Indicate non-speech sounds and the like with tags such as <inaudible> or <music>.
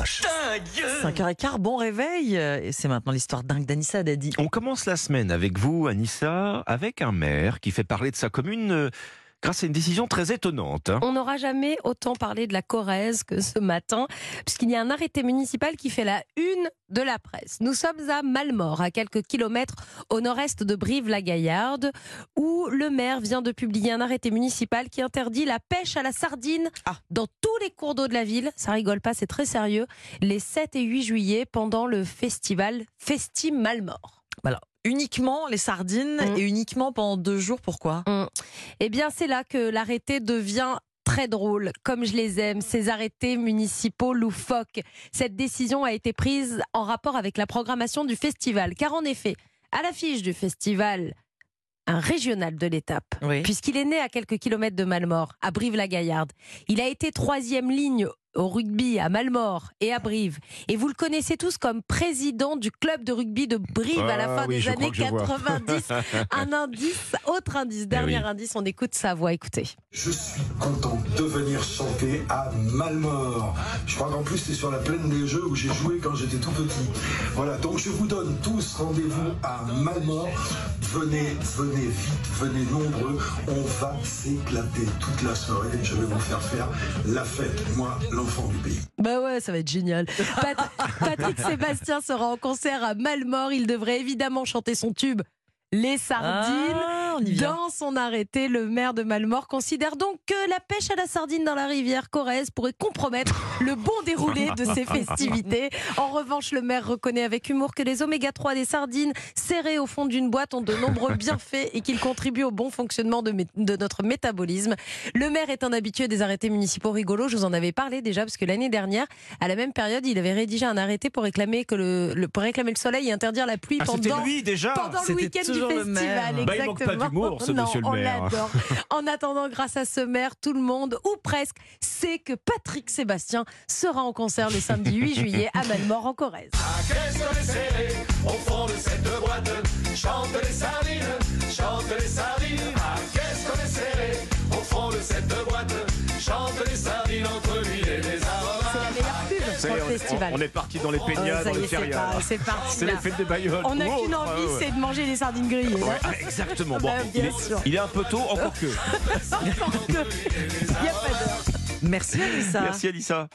Roche. 5h15, bon réveil. Et c'est maintenant l'histoire dingue d'Anissa Dadi. On commence la semaine avec vous, Anissa, avec un maire qui fait parler de sa commune euh, grâce à une décision très étonnante. hein. On n'aura jamais autant parlé de la Corrèze que ce matin, puisqu'il y a un arrêté municipal qui fait la une de la presse. Nous sommes à Malmort, à quelques kilomètres au nord-est de Brive-la-Gaillarde, où le maire vient de publier un arrêté municipal qui interdit la pêche à la sardine Ah. dans tous les cours d'eau de la ville. Ça rigole pas, c'est très sérieux. Les 7 et 8 juillet, pendant le festival Festi Malmort. Uniquement les sardines Mm. et uniquement pendant deux jours. Pourquoi? Eh bien, c'est là que l'arrêté devient très drôle, comme je les aime, ces arrêtés municipaux loufoques. Cette décision a été prise en rapport avec la programmation du festival, car en effet, à l'affiche du festival, un régional de l'étape, Oui. puisqu'il est né à quelques kilomètres de Malmort, à Brive-la-Gaillarde. Il a été troisième ligne au rugby à Malmort et à Brive. Et vous le connaissez tous comme président du club de rugby de Brive à la Ah fin oui, des années que je vois. 90. <laughs> Un indice, autre indice, dernier Eh oui. indice, on écoute sa voix, écoutez. Je suis content de venir chanter à Malmort. Je crois qu'en plus c'est sur la plaine des Jeux où j'ai joué quand j'étais tout petit. Voilà, donc je vous donne tous rendez-vous à Malmort. Venez, venez vite, venez nombreux. On va s'éclater toute la soirée. Je vais vous faire faire la fête, moi, l'enfant du pays. Bah ouais, ça va être génial. Pat- <laughs> Patrick Sébastien sera en concert à Malmort. Il devrait évidemment chanter son tube Les Sardines. Ah, on y vient. Dans son arrêté, le maire de Malmort considère donc que la pêche à la sardine dans la rivière Corrèze pourrait compromettre le bon déroulé de ces <laughs> festivités. En revanche, le maire reconnaît avec humour que les oméga 3 des sardines serrées au fond d'une boîte ont de nombreux bienfaits et qu'ils contribuent au bon fonctionnement de, notre métabolisme. Le maire est un habitué des arrêtés municipaux rigolos. Je vous en avais parlé déjà parce que l'année dernière, à la même période, il avait rédigé un arrêté pour réclamer que le, le- pour réclamer le soleil et interdire la pluie Ah, pendant lui déjà pendant le week-end du festival. Bah, exactement. D'humour, ce Non, monsieur le on maire. l'adore. En attendant, grâce à ce maire, tout le monde, ou presque, sait que Patrick Sébastien sera en concert le samedi 8 juillet à Malmort en Corrèze. Au fond de cette boîte Chante les sardines, chante les sardines. Ah, qu'est-ce qu'on est serré au fond de cette boîte Chante les sardines entre l'huile et les aromates. C'est la meilleure pub Ça y pour est, le on- festival. on, est parti dans les Oh, les est, c'est parti. C'est les fêtes des Bayonnes. On n'a ou qu'une envie, manger des sardines grillées. Ouais, ah, exactement. Bon, <laughs> Bah, il, est, il est un peu tôt, encore que. <laughs> Il n'y a pas d'heure. Merci Anissa. Merci, Alissa.